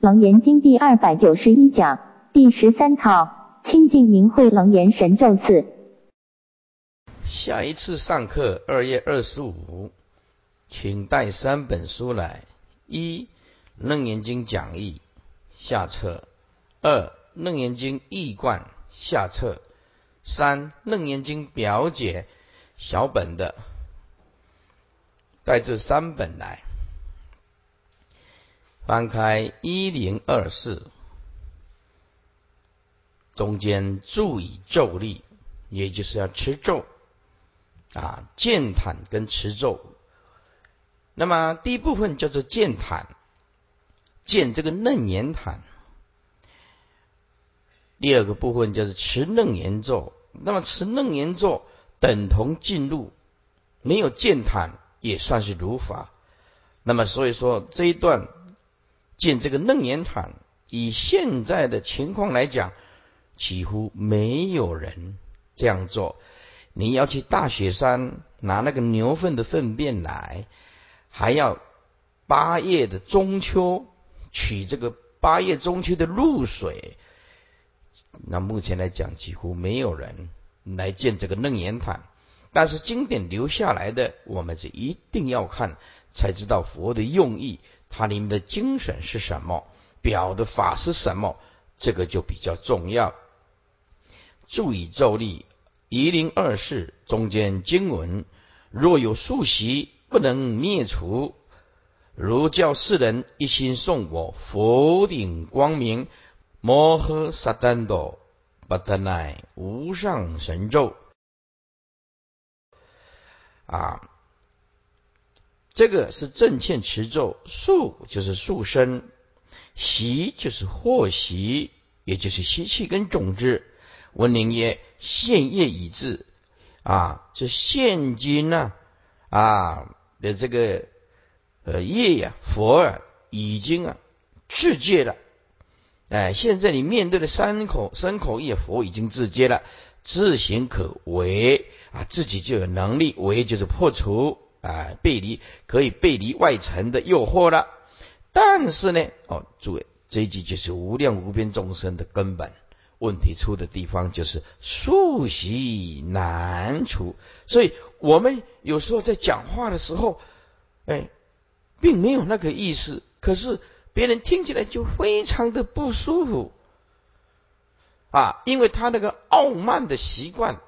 楞严经第二百九十一讲第十三套清净明慧楞严神咒四。下一次上课二月二十五，请带三本书来：一《楞严经讲义》下册；二《楞严经义贯》下册；三《楞严经表解》小本的。带这三本来，翻开一零二四，中间注意咒力，也就是要持咒啊，剑坦跟持咒。那么第一部分叫做剑坦，剑这个楞严坦；第二个部分叫做持楞严咒。那么持楞严咒等同进入，没有剑坦。也算是如法，那么所以说这一段建这个楞严坛，以现在的情况来讲，几乎没有人这样做。你要去大雪山拿那个牛粪的粪便来，还要八月的中秋取这个八月中秋的露水，那目前来讲，几乎没有人来建这个楞严坛。但是经典留下来的，我们是一定要看，才知道佛的用意，它里面的精神是什么，表的法是什么，这个就比较重要。注意咒力，一零二四中间经文，若有数习不能灭除，如教世人一心诵我佛顶光明摩诃萨丹多巴达奈无上神咒。啊，这个是正欠持咒，树就是树身，习就是祸习，也就是习气跟种子。文灵曰：现业已至，啊，是现今呢啊的这个呃业呀，佛啊已经啊自戒了。哎，现在你面对的三口三口业，佛已经自戒了，自行可为。啊，自己就有能力，为就是破除啊背离，可以背离外层的诱惑了。但是呢，哦，诸位，这句就是无量无边众生的根本问题出的地方，就是数习难除。所以我们有时候在讲话的时候，哎，并没有那个意思，可是别人听起来就非常的不舒服啊，因为他那个傲慢的习惯。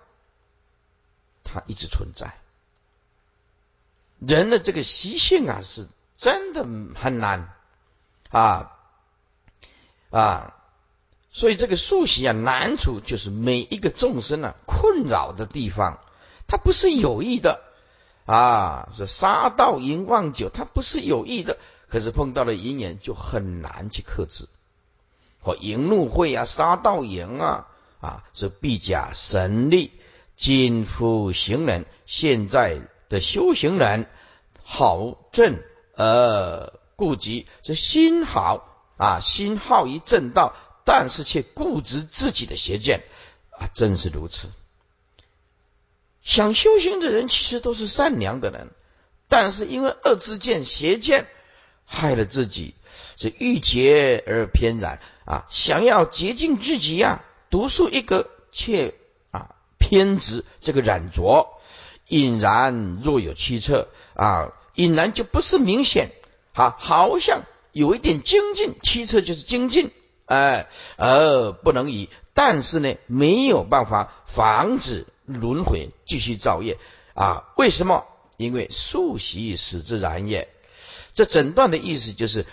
它一直存在，人的这个习性啊，是真的很难啊啊，所以这个素习啊难处就是每一个众生啊困扰的地方，它不是有意的啊，是杀盗淫妄酒，他不是有意的，可是碰到了淫言就很难去克制，或淫怒会啊，杀盗淫啊啊，是必假神力。今夫行人，现在的修行人，好正而固执，是心好啊，心好于正道，但是却固执自己的邪见啊，正是如此。想修行的人其实都是善良的人，但是因为恶之见、邪见害了自己，是欲洁而偏染啊，想要洁净自己呀，独树一格却啊。偏执这个染着，隐然若有七策啊，隐然就不是明显啊，好像有一点精进，七策就是精进，哎，而不能以，但是呢，没有办法防止轮回继续造业啊？为什么？因为素习使之然也。这整段的意思就是，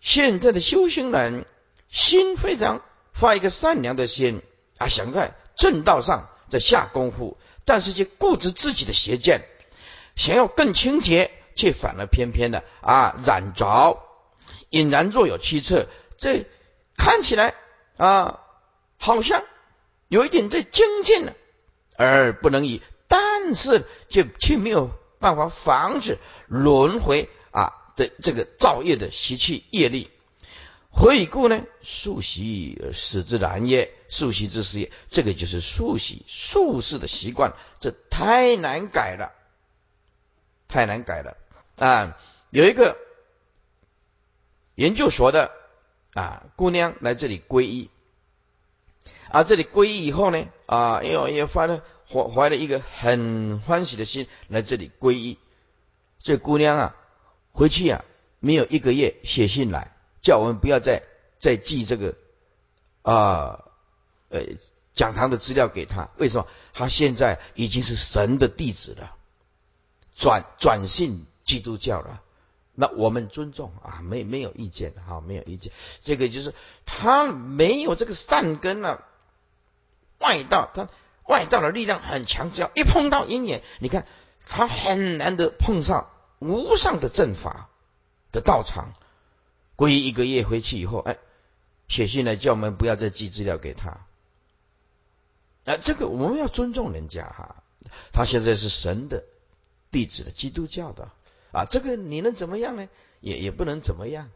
现在的修行人心非常发一个善良的心啊，想在正道上。在下功夫，但是却固执自己的邪见，想要更清洁，却反而偏偏的啊染着，隐然若有七策。这看起来啊，好像有一点在精进了，而不能以，但是却却没有办法防止轮回啊的这个造业的习气业力。何以故呢？素习使之然也。素习之事也，这个就是素习素世的习惯，这太难改了，太难改了啊！有一个研究所的啊，姑娘来这里皈依，啊，这里皈依以后呢，啊，又又发了怀怀了一个很欢喜的心来这里皈依。这姑娘啊，回去啊，没有一个月写信来，叫我们不要再再寄这个啊，呃，讲堂的资料给他。为什么？他现在已经是神的弟子了，转转信基督教了。那我们尊重啊，没没有意见哈，没有意见。这个就是他没有这个善根了，外道他外道的力量很强，只要一碰到阴眼，你看他很难得碰上无上的正法的道场。皈依一个月回去以后，哎，写信来叫我们不要再寄资料给他。啊，这个我们要尊重人家哈，他现在是神的弟子的基督教的。啊，这个你能怎么样呢？也也不能怎么样，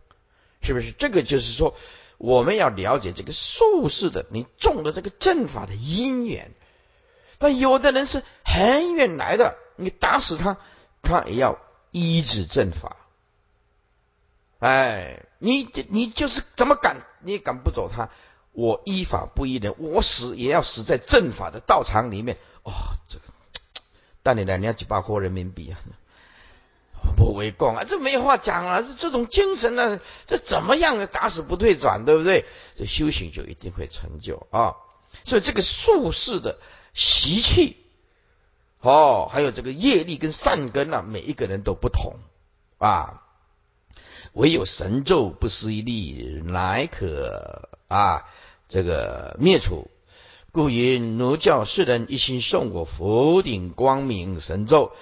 是不是？这个就是说，我们要了解这个术士的你种的这个阵法的因缘。但有的人是很远来的，你打死他，他也要医治阵法。哎，你你就是怎么赶，你也赶不走他。我依法不依人，我死也要死在正法的道场里面。哦，这个，但你两年几百块人民币啊！不为共啊，这没话讲啊。这这种精神呢，这怎么样打死不退转，对不对？这修行就一定会成就啊。所以这个术士的习气，哦，还有这个业力跟善根啊，每一个人都不同啊。唯有神咒不思一力，乃可啊这个灭除。故云：奴教世人一心送我佛顶光明神咒。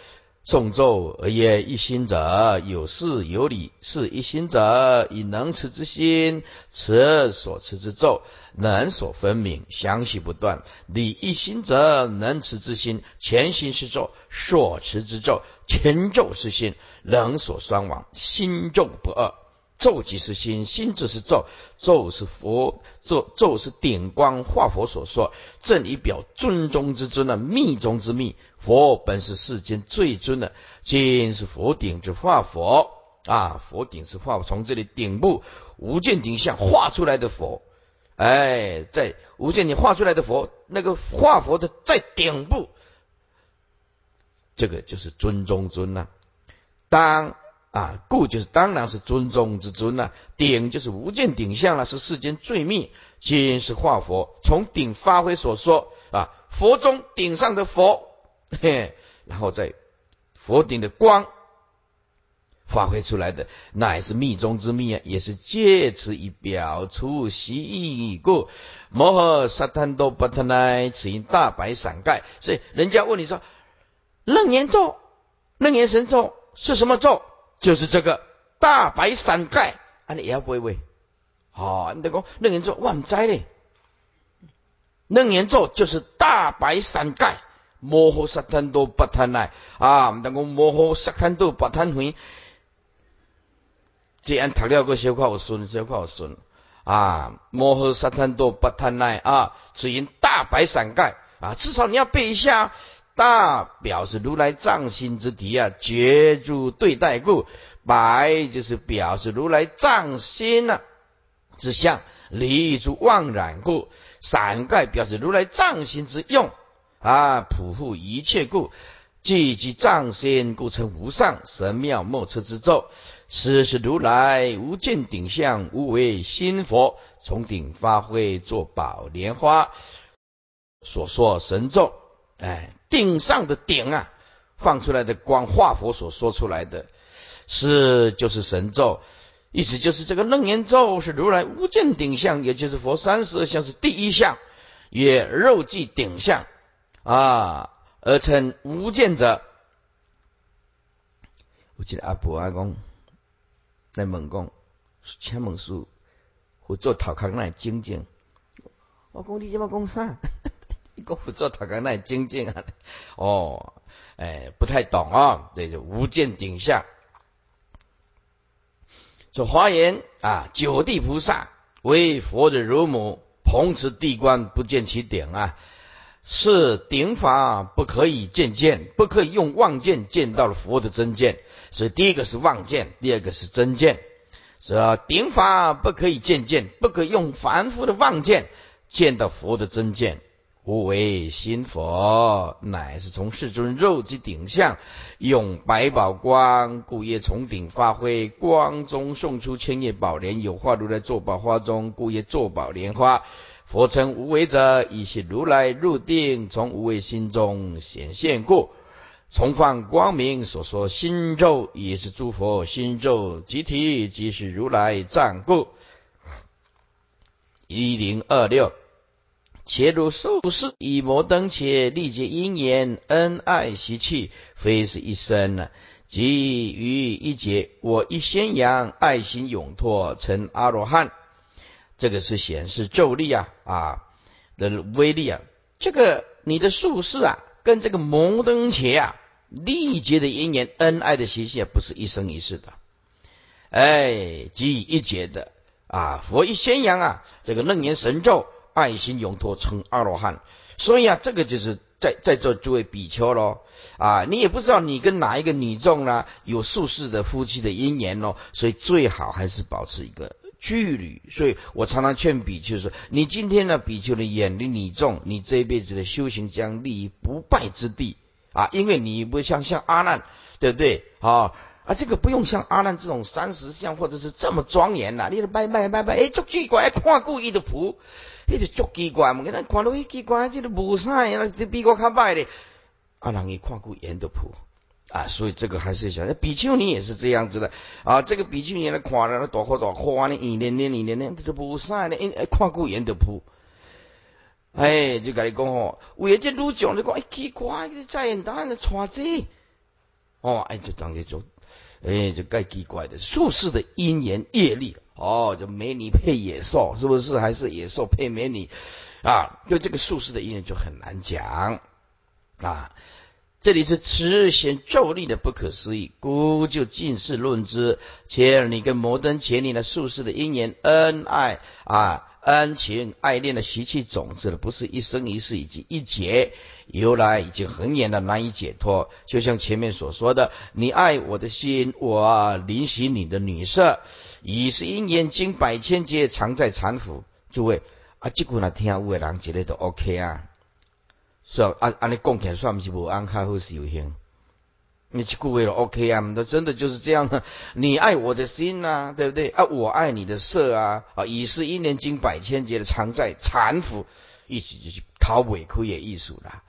诵咒而曰一心者有事有理，是一心者以能持之心持所持之咒，能所分明，详细不断。理一心者能持之心，全心是咒，所持之咒全咒是心，能所双亡，心咒不二。咒即是心，心即是咒，咒是佛，咒咒是顶光化佛所说，正以表尊中之尊的密中之密。佛本是世间最尊的，今是佛顶之化佛啊！佛顶是化，从这里顶部无间顶相化出来的佛，哎，在无间顶画出来的佛，那个化佛的在顶部，这个就是尊中尊呐。当。啊，故就是当然是尊重之尊了。顶就是无见顶相了，是世间最密。今是化佛，从顶发挥所说啊，佛中顶上的佛，嘿，然后在佛顶的光发挥出来的，乃是密中之密啊，也是借此以表出习义故。摩诃萨坦多巴特奈，此因大白伞盖。所以人家问你说，楞严咒、楞严神咒是什么咒？就是这个大白伞盖，啊，你也要背背。好，你得讲楞严咒，万灾嘞。楞严咒就是大白伞盖，摩诃萨坦多巴贪奈啊，唔得讲摩诃萨坦多巴贪回。这样读了个小块我顺，小块我顺啊，摩诃萨坦多巴贪奈啊，只因大白伞盖啊，至少你要背一下。大表示如来藏心之体啊，绝住对待故；白就是表示如来藏心啊之相，离诸妄染故；伞盖表示如来藏心之用。啊，普护一切故。即即藏身故称无上神妙莫测之咒。是是如来无见顶相，无为心佛，从顶发挥作宝莲花所说神咒。哎，顶上的顶啊，放出来的光化佛所说出来的，是就是神咒，意思就是这个楞严咒是如来无见顶相，也就是佛三十二相是第一相，也肉际顶相啊，而称无见者。我记得阿婆阿公在问讲，请问书或做头壳那精进，我讲你怎么讲啥？一个不做他刚那精进啊，哦，哎，不太懂啊，对，就无见顶相。说华严啊，九地菩萨为佛的乳母，捧持地观不见其顶啊，是顶法不可以见见，不可以用望见见到了佛的真见。所以第一个是望见，第二个是真见。说顶法不可以见见，不可用凡夫的妄见见到佛的真见。无为心佛，乃是从世尊肉之顶相，用百宝光，故业从顶发挥，光中送出千叶宝莲，有化如来坐宝花中，故业坐宝莲花。佛称无为者，以是如来入定，从无为心中显现故。重放光明所说心咒，也是诸佛心咒集体，即是如来藏故。一零二六，且如受事以摩登且历劫因缘恩爱习气，非是一生呢。即于一劫，我一宣扬爱心永拓成阿罗汉。这个是显示咒力啊啊的威力啊！这个你的术士啊，跟这个摩登伽啊，历劫的因缘恩爱的习气，不是一生一世的，哎，即以一劫的啊，佛一宣扬啊，这个楞严神咒，爱心永脱成阿罗汉。所以啊，这个就是在在座诸位比丘喽啊，你也不知道你跟哪一个女众呢有术士的夫妻的姻缘哦，所以最好还是保持一个。距离，所以我常常劝比丘说：你今天呢，比丘的眼离你重，你这一辈子的修行将立于不败之地啊！因为你不像像阿难，对不对？啊啊，这个不用像阿难这种三十相或者是这么庄严呐！你拜拜拜拜，哎，足奇怪，看故意的谱，那就足奇怪嘛！给咱看到奇怪，这个无啥呀，这比我较歹的，阿难伊看故严的谱。啊，所以这个还是想，比丘尼也是这样子的啊。这个比丘尼来看了，大花大花呢，一年年一年年，他就不晒呢，哎，看过眼的铺。哎，就跟你讲哦，为这路讲，你讲哎奇怪，这再人当然穿这，哦，哎，就当这种，哎，就该奇怪的，术士的因缘业力，哦，就美女配野兽，是不是？还是野兽配美女啊？就这个术士的因缘就很难讲啊。这里是持显咒力的不可思议，故就尽是论之。且你跟摩登前你的术士的因缘恩爱啊，恩情爱恋的习气种子了，不是一生一世以及一劫由来已经很远的难以解脱。就像前面所说的，你爱我的心，我临习你的女色，已是因缘经百千劫常在缠缚。诸位啊，这句呢听有的人觉得都 OK 啊。是啊，按按你讲起来算不是无安开好修行。你去顾为了 OK 啊？那真的就是这样的。你爱我的心呐，对不对？啊，我爱你的色啊，啊，已是一年经百千劫的常在缠缚，一起就去讨委屈也艺术了。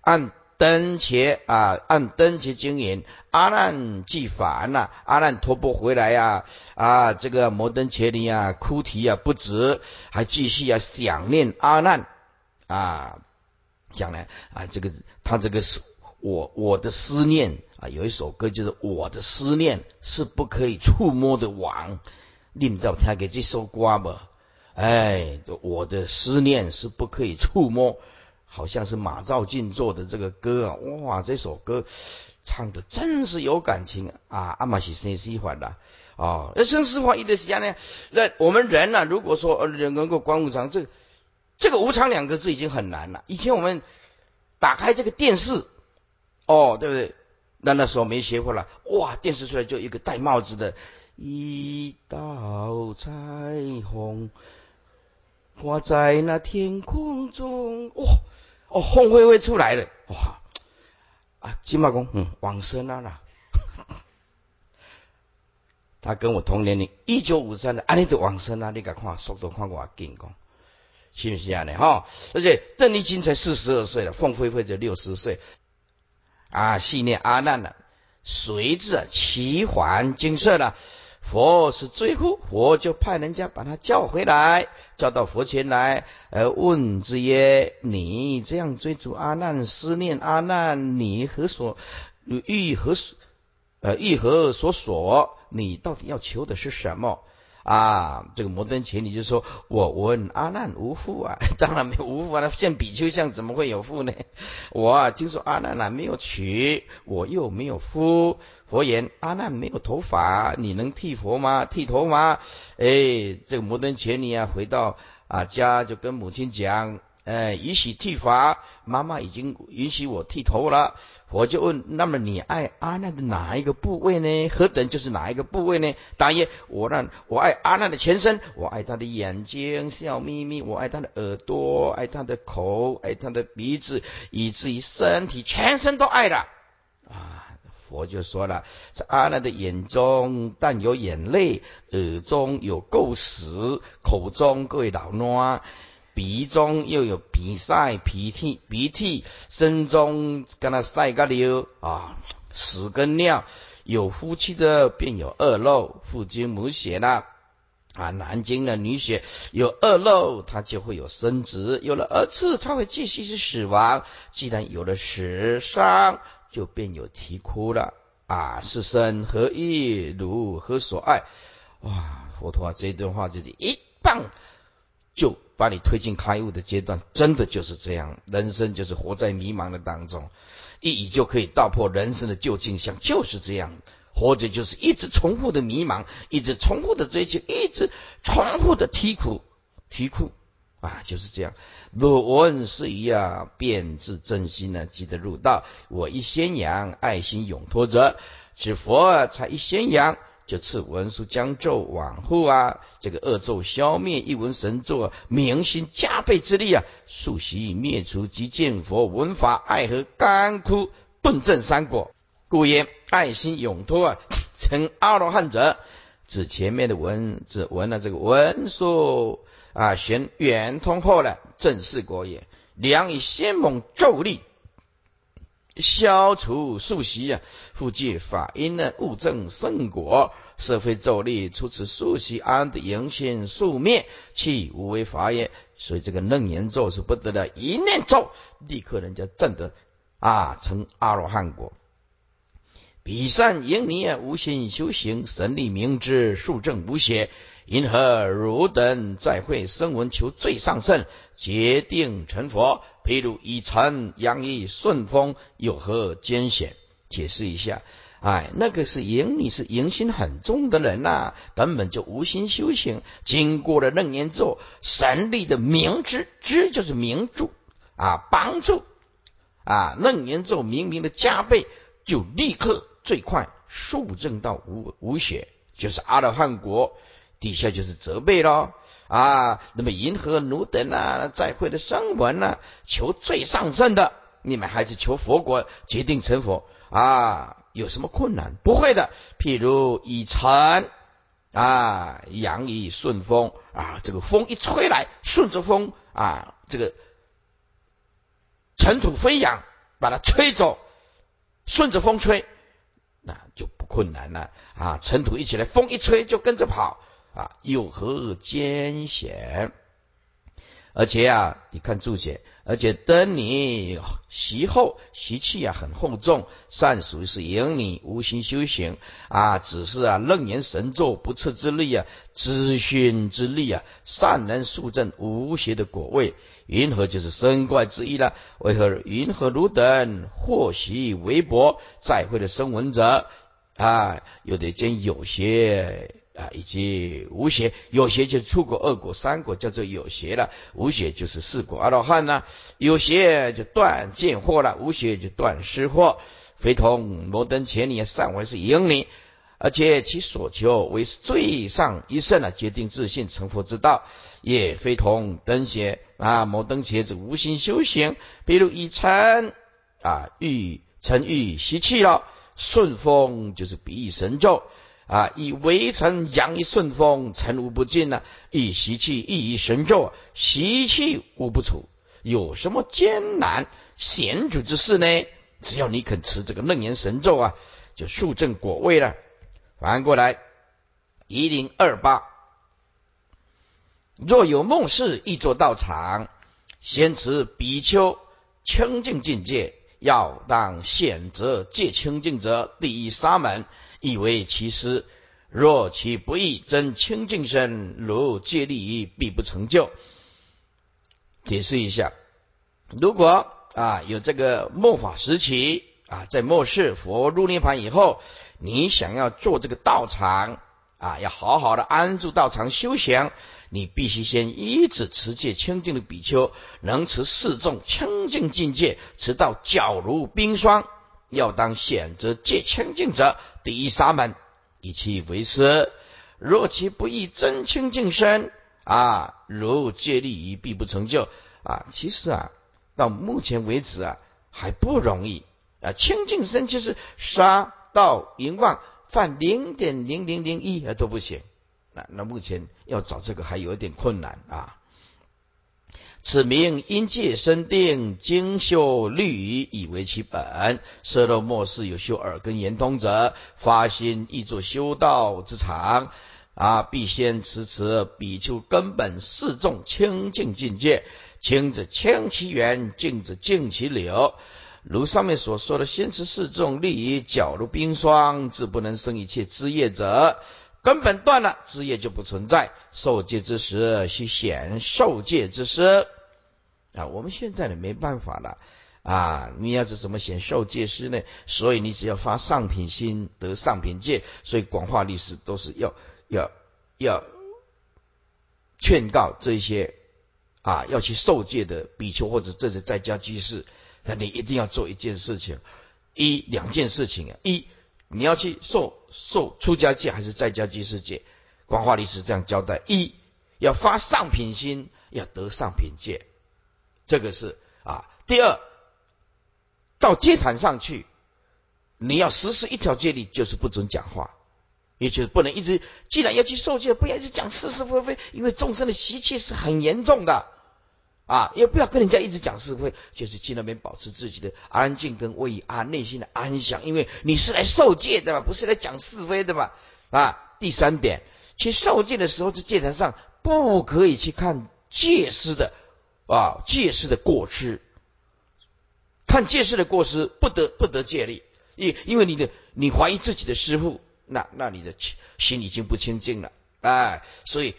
按灯前啊，按灯前经营，阿难既烦呐，阿难托钵回来呀，啊，这个摩登伽尼啊，哭啼啊不止，还继续啊想念阿难啊。讲呢啊，这个他这个是我我的思念啊，有一首歌就是我的思念是不可以触摸的网。你们知道他给这首歌不？哎，我的思念是不可以触摸，好像是马兆进做的这个歌啊。哇，这首歌唱的真是有感情啊！阿玛西生喜欢的啊，那生死欢一的时间呢？那我们人呢，如果说人能够观无常这。这个无常两个字已经很难了。以前我们打开这个电视，哦，对不对？那那时候没学会了，哇，电视出来就一个戴帽子的，一道彩虹挂在那天空中，哇，哦，红灰灰出来了，哇，啊，金马公，嗯，往生了啦。他跟我同年龄，一九五三的，啊，你都往生了，你敢看速度看我紧讲。信不信啊？你哈，而且邓丽君才四十二岁了，凤飞飞就六十岁啊！系念阿难了，随着齐还金色了。佛是最后，佛就派人家把他叫回来，叫到佛前来，而问之曰：“你这样追逐阿难，思念阿难，你何所欲何所？呃，欲何所所？你到底要求的是什么？”啊，这个摩登前尼就说，我问阿难无父啊，当然没有无父啊，那像比丘像怎么会有父呢？我啊听说阿难呐没有娶，我又没有夫。佛言阿难没有头发，你能剃佛吗？剃头吗？哎，这个摩登前尼啊，回到啊家就跟母亲讲呃，允许剃发，妈妈已经允许我剃头了。我就问，那么你爱阿难的哪一个部位呢？何等就是哪一个部位呢？答曰：我让我爱阿难的全身，我爱他的眼睛笑眯眯，我爱他的耳朵，爱他的口，爱他的鼻子，以至于身体全身都爱了。啊，佛就说了，在阿难的眼中但有眼泪，耳中有垢屎，口中各位老脓。鼻中又有鼻塞、鼻涕、鼻涕，身中跟他塞个流啊，屎跟尿。有夫妻的便有恶漏，父精母血啦啊，男精的女血有恶漏，他就会有生殖，有了儿子，他会继续是死亡。既然有了死伤，就便有啼哭了啊！是生何意？如何所爱？哇，佛陀啊，这段话就是一棒。就把你推进开悟的阶段，真的就是这样。人生就是活在迷茫的当中，一语就可以道破人生的究竟相，就是这样。活着就是一直重复的迷茫，一直重复的追求，一直重复的啼哭，啼哭啊，就是这样。若闻是一啊，便自真心呢，即得入道。我一宣扬，爱心永托者，是佛才一宣扬。就赐文殊将咒往后啊，这个恶咒消灭，一文神咒明心加倍之力啊，速习灭除，即见佛闻法爱和干枯顿证三果，故言爱心永脱啊，成阿罗汉者，指前面的文，指文了这个文殊啊，玄圆通后了正四果也，良以先猛咒力。消除数习啊，复借法因呢，物证圣果。社会咒力，出此数习安的迎现数灭，去无为法也。所以这个楞严咒是不得了，一念咒，立刻人家证得啊，成阿罗汉果。彼善迎你啊，无心修行，神力明知，数正无邪。因何汝等再会声闻求最上圣，决定成佛？譬如以尘养意顺风，有何艰险？解释一下。哎，那个是淫你是淫心很重的人呐，根本就无心修行。经过了楞严咒，神力的明知知就是明助啊，帮助啊，楞严咒明明的加倍，就立刻最快速证到无无血，就是阿罗汉国。底下就是责备咯啊！那么银河奴等啊，在会的声闻啊，求最上圣的，你们还是求佛国，决定成佛啊？有什么困难？不会的。譬如以尘啊，扬以顺风啊，这个风一吹来，顺着风啊，这个尘土飞扬，把它吹走，顺着风吹，那就不困难了啊！尘土一起来，风一吹就跟着跑。啊，有何艰险？而且啊，你看注解，而且等你习后习气啊很厚重，善属于是引你无心修行啊，只是啊楞严神咒不测之力啊，知熏之力啊，善能速证无邪的果位，云何就是生怪之一了？为何云何汝等或习微薄，再会的声闻者啊，有的见有邪。啊，以及无邪，有邪就是出果二果三果，叫做有邪了；无邪就是四果阿罗汉呢。有邪就断见惑了，无邪就断失惑。非同摩登前里善为是引你，而且其所求为最上一圣啊，决定自信成佛之道，也非同灯邪啊。摩登邪子无心修行，比如以尘啊欲尘欲吸气了，顺风就是比喻神咒。啊！以微尘扬一顺风，尘无不尽呐；以习气一以神咒，习气无不除。有什么艰难险阻之事呢？只要你肯持这个楞严神咒啊，就速证果位了。反过来，一零二八，若有梦事，亦作道场，先持比丘清净境界，要当选择戒清净者，第一沙门。以为其师，若其不义，真清净身，如借利于，必不成就。解释一下，如果啊有这个末法时期啊，在末世佛入涅盘以后，你想要做这个道场啊，要好好的安住道场修行，你必须先依止持戒清净的比丘，能持四众清净境界，持到皎如冰霜。要当选择戒清净者，第一沙门，以其为师。若其不以真清净身啊，如戒律仪，必不成就啊。其实啊，到目前为止啊，还不容易啊。清净身其实杀到淫妄犯零点零零零一啊都不行。那那目前要找这个还有一点困难啊。此名因戒生定，精修律仪以为其本。色若末世有修耳根言通者，发心亦作修道之场啊！必先持持比丘根本四众清净境界，清者清其源，净者净其流。如上面所说的，先持四众利益，皎如冰霜，自不能生一切枝叶者。根本断了，枝叶就不存在。受戒之时，须显受戒之师啊！我们现在呢，没办法了啊！你要是怎么显受戒师呢？所以你只要发上品心，得上品戒。所以广化律师都是要要要劝告这些啊，要去受戒的比丘或者这些在家居士，那你一定要做一件事情，一两件事情啊，一。你要去受受出家戒还是在家居士戒？广化律师这样交代：一要发上品心，要得上品戒，这个是啊。第二，到戒坛上去，你要实施一条戒律，就是不准讲话，也就是不能一直。既然要去受戒，不要一直讲是是非非，因为众生的习气是很严重的。啊，也不要跟人家一直讲是非，就是去那边保持自己的安静跟威安，内心的安详，因为你是来受戒的嘛，不是来讲是非的嘛。啊，第三点，去受戒的时候，在戒坛上不可以去看戒师的啊，戒师的过失，看戒师的过失不得不得戒力，因因为你的你怀疑自己的师傅，那那你的心已经不清净了，哎，所以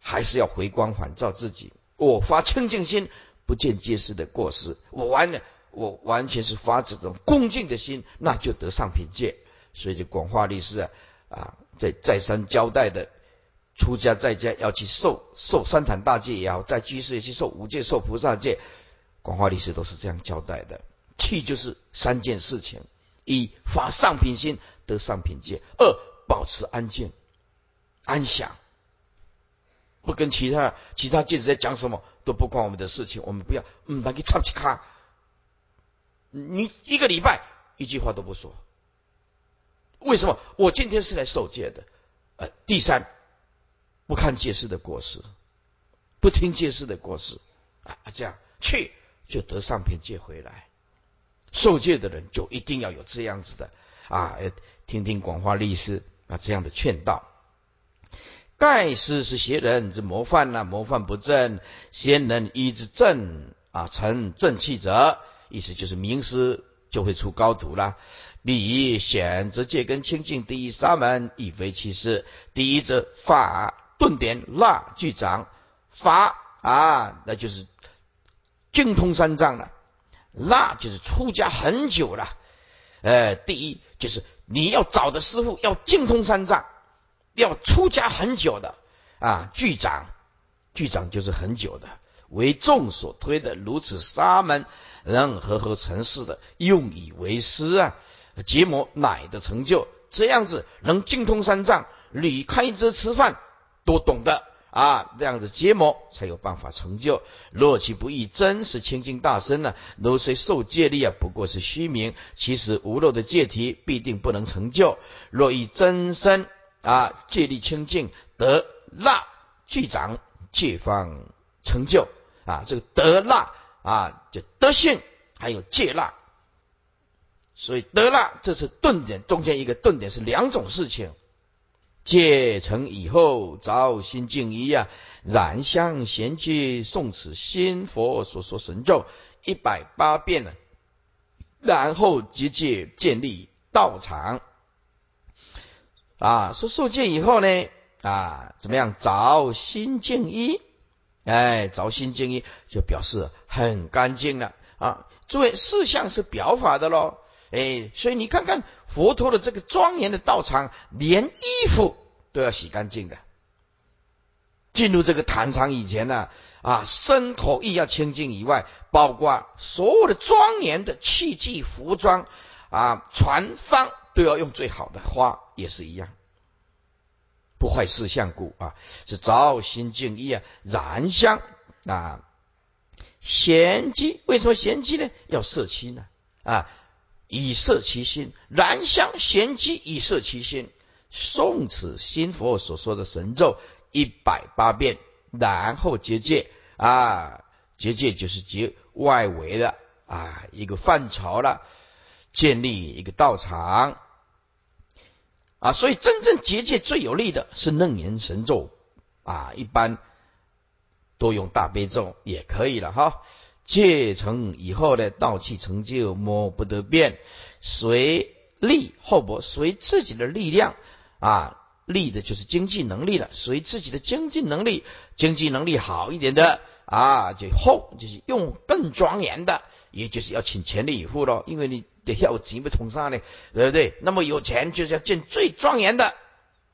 还是要回光返照自己。我发清净心，不见戒师的过失。我完了，我完全是发这种恭敬的心，那就得上品戒。所以就广化律师啊啊，在再三交代的，出家在家要去受受三坛大戒也好，在居士也去受五戒、受菩萨戒，广化律师都是这样交代的。去就是三件事情：一发上品心，得上品戒；二保持安静、安详。不跟其他其他戒指在讲什么都不关我们的事情，我们不要嗯，把你插起卡。你一个礼拜一句话都不说，为什么？我今天是来受戒的。呃，第三，不看戒师的过失，不听戒师的过失啊，这样去就得上品戒回来。受戒的人就一定要有这样子的啊，听听广化律师啊这样的劝导。盖师是邪人之模范呐，模范不正，先人依之正啊，成正气者，意思就是名师就会出高徒了。彼选择戒根清净第一沙门，以非其师。第一则法顿点蜡具掌法啊，那就是精通三藏了。蜡就是出家很久了，呃，第一就是你要找的师傅要精通三藏。要出家很久的啊，具长，具长就是很久的，为众所推的如此沙门，能和合成事的，用以为师啊，结魔乃的成就，这样子能精通三藏，离开遮吃饭都懂得啊，这样子结魔才有办法成就。若其不易，真实清净大身呢？如虽受戒力啊，不过是虚名，其实无漏的戒体必定不能成就。若以真身。啊，戒力清净，得腊具长，戒方成就啊。这个得腊啊，就德性，还有戒腊。所以得腊这是顿点，中间一个顿点是两种事情。戒成以后，造心静一啊，燃香贤居，诵此心佛所说神咒一百八遍了，然后结界建立道场。啊，说受戒以后呢，啊，怎么样？着心净一，哎，着心净一就表示很干净了啊。诸位，事相是表法的喽，哎，所以你看看佛陀的这个庄严的道场，连衣服都要洗干净的，进入这个坛场以前呢，啊，身口意要清净以外，包括所有的庄严的器具、服装啊，传方都要用最好的花，也是一样。不坏事相故啊，是造心净意啊，燃香啊，贤机为什么贤机呢？要摄妻呢啊，以摄其心，燃香贤机以摄其心。诵此新佛所说的神咒一百八遍，然后结界啊，结界就是结外围的啊一个范畴了，建立一个道场。啊，所以真正结界最有力的是楞严神咒啊，一般多用大悲咒也可以了哈。戒成以后的道气成就摸不得变，随力厚薄，随自己的力量啊，力的就是经济能力了，随自己的经济能力，经济能力好一点的啊，就厚就是用更庄严的，也就是要请全力以赴喽，因为你。得要钱不从上呢，对不对？那么有钱就是要建最庄严的，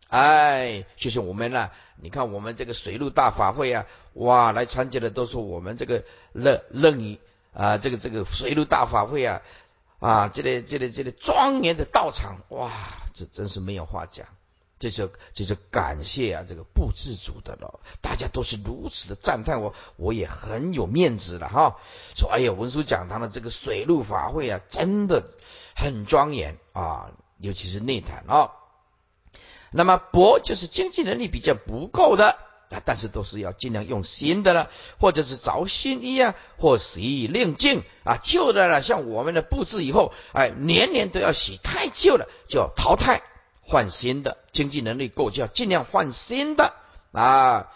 哎，就是我们呢。你看我们这个水陆大法会啊，哇，来参加的都是我们这个任任意啊，这个这个水陆大法会啊，啊，这里这里这里庄严的道场，哇，这真是没有话讲。这就这就感谢啊，这个不自主的了，大家都是如此的赞叹我，我也很有面子了哈。说哎呀，文殊讲堂的这个水陆法会啊，真的很庄严啊，尤其是内坛啊。那么薄就是经济能力比较不够的啊，但是都是要尽量用新的了，或者是着新衣啊，或洗令净啊，旧的了，像我们的布置以后，哎，年年都要洗，太旧了就要淘汰。换新的，经济能力够就要尽量换新的啊。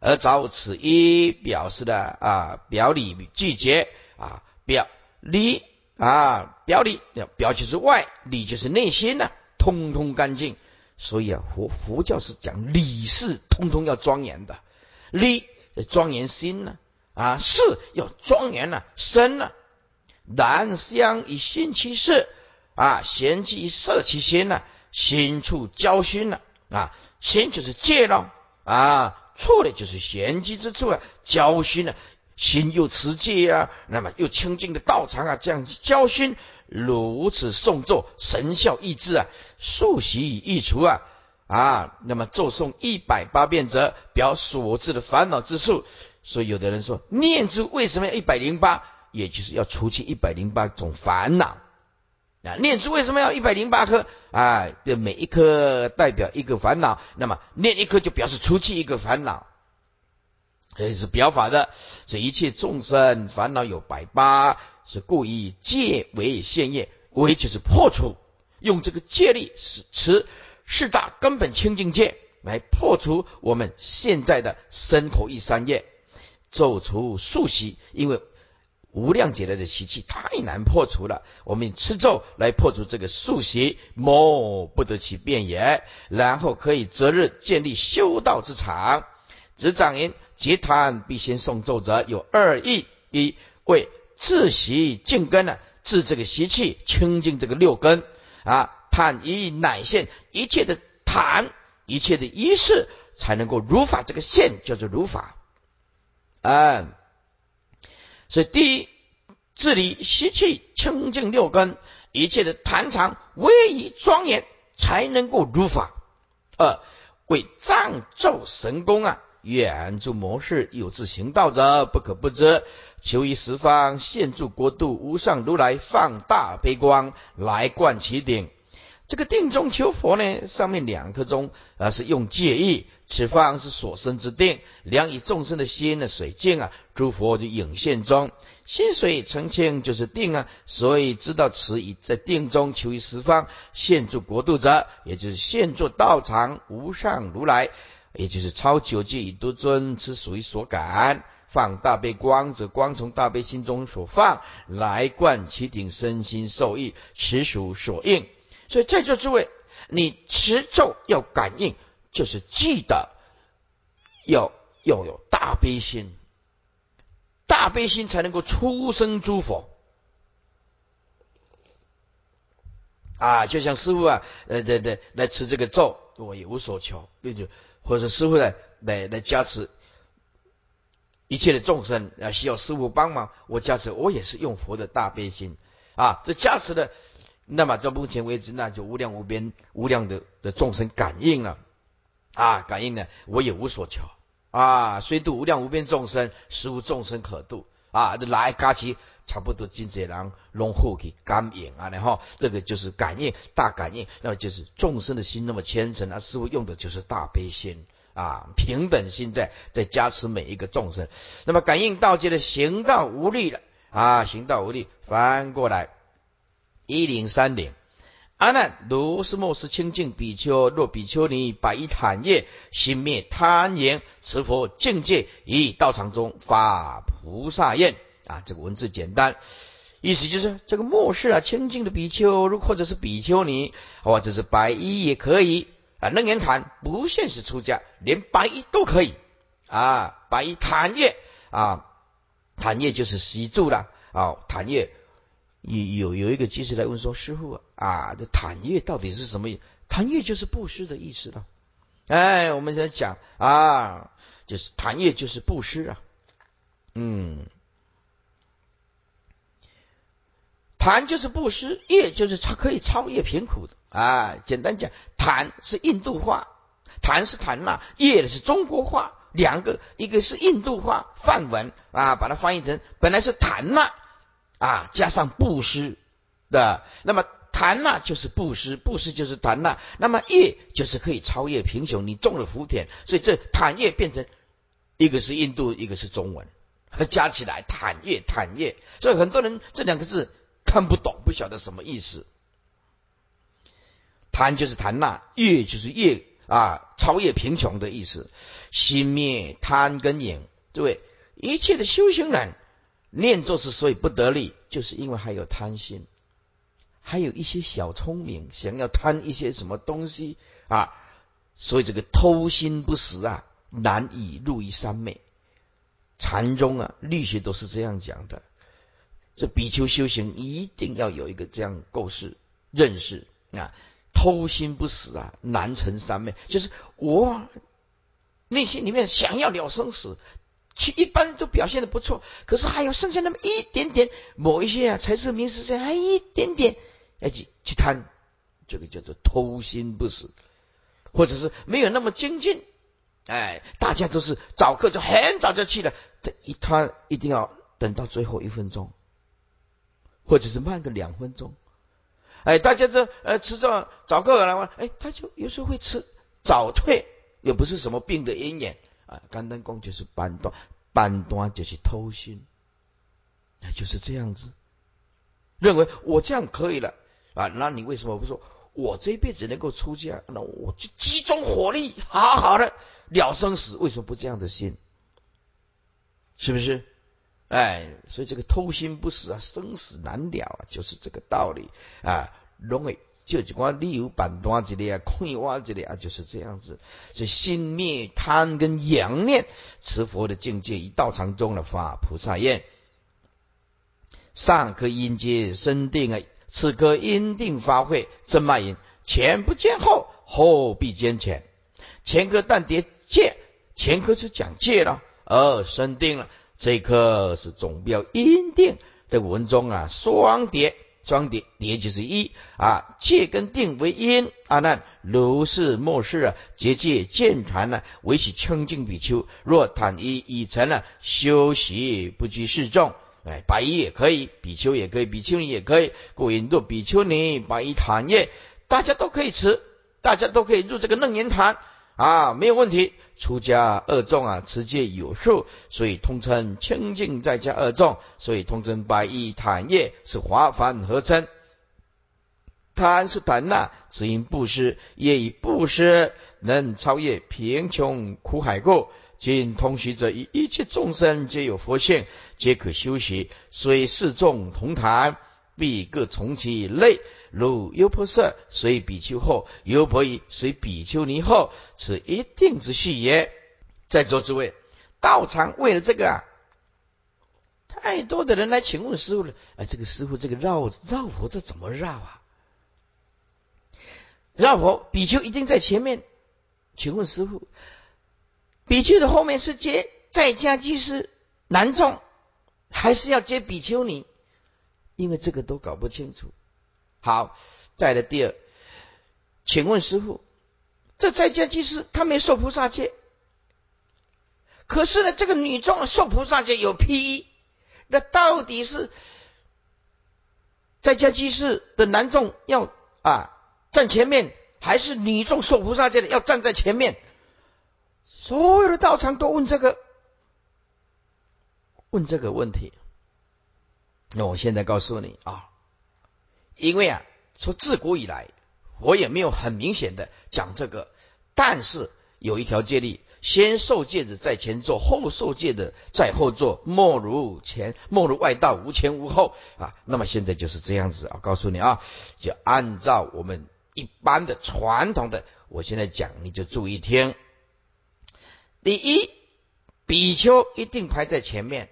而找此一表示的啊，表里拒绝啊，表里啊，表里表就是外，里就是内心呢，通通干净。所以啊，佛佛教是讲理是通通要庄严的，理庄严心呢啊，事要庄严呢身呢，然相以心其事啊，贤妻摄其心呢。心处交熏了啊，心就是戒了啊，错的就是玄机之处啊，交熏了，心又持戒啊，那么又清净的道场啊，这样交熏，如此诵咒，神效益智啊，数习以易除啊啊，那么咒诵一百八遍则表所致的烦恼之数，所以有的人说念珠为什么要一百零八，也就是要除去一百零八种烦恼。啊，念珠为什么要一百零八颗啊？这每一颗代表一个烦恼，那么念一颗就表示除去一个烦恼，这是表法的。这一切众生烦恼有百八，是故意戒为现业，为就是破除，用这个戒力是持四大根本清净戒来破除我们现在的身口意三业，咒除数习，因为。无量劫来的习气太难破除了，我们吃咒来破除这个宿习，莫不得其变也。然后可以择日建立修道之场。执掌言：结贪必先诵咒者有二义：一为自习净根呢，治这个习气，清净这个六根啊。判一乃现一切的坛，一切的仪式，才能够如法。这个现叫做如法，嗯。所以，第一，治理习气清净六根，一切的坛场威仪庄严，才能够如法。二，为藏咒神功啊，远诸模式有自行道者，不可不知。求于十方现住国度无上如来，放大悲光来灌其顶。这个定中求佛呢，上面两颗钟啊是用戒意，此方是所生之定，量以众生的心的水镜啊，诸佛就影现中，心水澄清就是定啊，所以知道此以在定中求于十方现住国度者，也就是现住道场无上如来，也就是超九界以多尊，此属于所感放大悲光则光从大悲心中所放来灌其顶身心受益，此属所应。所以在座诸位，你持咒要感应，就是记得要要有大悲心，大悲心才能够出生诸佛啊！就像师傅啊，呃，对对，来持这个咒，我也无所求，那就或者师傅来，来来加持一切的众生啊，需要师傅帮忙，我加持，我也是用佛的大悲心啊，这加持的，那么到目前为止，那就无量无边无量的的众生感应了啊，感应了，我也无所求啊，虽度无量无边众生，实无众生可度啊，来加持。差不多金贼人拢后去感应啊，然后这个就是感应大感应，那么就是众生的心那么虔诚啊，师傅用的就是大悲心啊，平等心在在加持每一个众生。那么感应道界的行道无力了啊，行道无力，翻过来一零三零，阿难如是莫是清净比丘，若比丘尼百一坦业，心灭贪言，持佛境界，以道场中发菩萨愿。啊，这个文字简单，意思就是这个末世啊，清净的比丘，如或者是比丘尼，或者是白衣也可以啊。楞严坛不限是出家，连白衣都可以啊。白衣坦业啊，坦业就是习住了啊。坦业有有有一个居士来问说：“师傅啊，这坦业到底是什么意思？”坦业就是布施的意思了。哎，我们在讲啊，就是坦业就是布施啊，嗯。谈就是布施，业就是超可以超越贫苦的啊。简单讲，谈是印度话，谈是谈那，业是中国话，两个一个是印度话梵文啊，把它翻译成本来是谈那啊，加上布施的，那么谈那就是布施，布施就是谈那，那么业就是可以超越贫穷，你种了福田，所以这谈业变成一个是印度，一个是中文，加起来谈业谈业，所以很多人这两个字。看不懂，不晓得什么意思。贪就是贪那，业就是业啊，超越贫穷的意思。心灭贪跟瘾，诸位，一切的修行人念咒是所以不得力，就是因为还有贪心，还有一些小聪明，想要贪一些什么东西啊，所以这个偷心不死啊，难以入于三昧。禅宗啊，律学都是这样讲的。这比丘修行一定要有一个这样构思认识啊，偷心不死啊，难成三昧。就是我内心里面想要了生死，去一般都表现的不错，可是还有剩下那么一点点，某一些啊，才是名实在还一点点，要去去贪，这个叫做偷心不死，或者是没有那么精进。哎，大家都是早课就很早就去了，这一他一定要等到最后一分钟。或者是慢个两分钟，哎，大家这呃吃这早课来嘛，哎，他就有时候会吃早退，也不是什么病的因缘啊。肝胆功就是半端，半端就是偷心，那就是这样子，认为我这样可以了啊？那你为什么不说我这辈子能够出家？那我就集中火力，好好的了生死，为什么不这样的心？是不是？哎，所以这个偷心不死啊，生死难了啊，就是这个道理啊。容易就几光理由板端之类啊，困挖之类啊，就是这样子。是心灭贪跟阳念，持佛的境界，一道场中的法菩萨愿。上可因接生定啊，此刻阴定发挥真脉因，前不见后，后必见前。前科但叠戒，前科是讲戒了，而生定了。这一颗是总标阴定的文中啊，双叠双叠叠就是一啊，戒跟定为因啊，那如是莫是啊，结界见传呢，为其清净比丘，若坦一已成了修习不拘示众，哎，白衣也可以，比丘也可以，比丘尼也可以，故引若比丘尼白衣坦业，大家都可以持，大家都可以入这个楞严坛啊，没有问题。出家二众啊，持戒有数，所以通称清净在家二众，所以通称白衣坦业是华凡合称。贪是贪呐，只因布施，业以布施能超越贫穷苦海垢。今通习者，以一切众生皆有佛性，皆可修习，虽四众同谈，必各从其类。如优婆塞随比丘后，优婆夷随比丘尼后，此一定之序也。在座诸位，道场为了这个啊，太多的人来请问师傅了。哎，这个师傅，这个绕绕佛这怎么绕啊？绕佛比丘一定在前面，请问师傅，比丘的后面是接在家居士男众，还是要接比丘尼？因为这个都搞不清楚。好，再来第二，请问师傅，这在家居士他没受菩萨戒，可是呢，这个女众受菩萨戒有披衣，那到底是在家居士的男众要啊站前面？还是女众受菩萨戒的要站在前面，所有的道场都问这个，问这个问题。那我现在告诉你啊，因为啊，从自古以来，我也没有很明显的讲这个，但是有一条戒律：先受戒的在前座，后受戒的在后座，莫如前，莫如外道，无前无后啊。那么现在就是这样子啊，告诉你啊，就按照我们。一般的传统的，我现在讲你就注意听。第一，比丘一定排在前面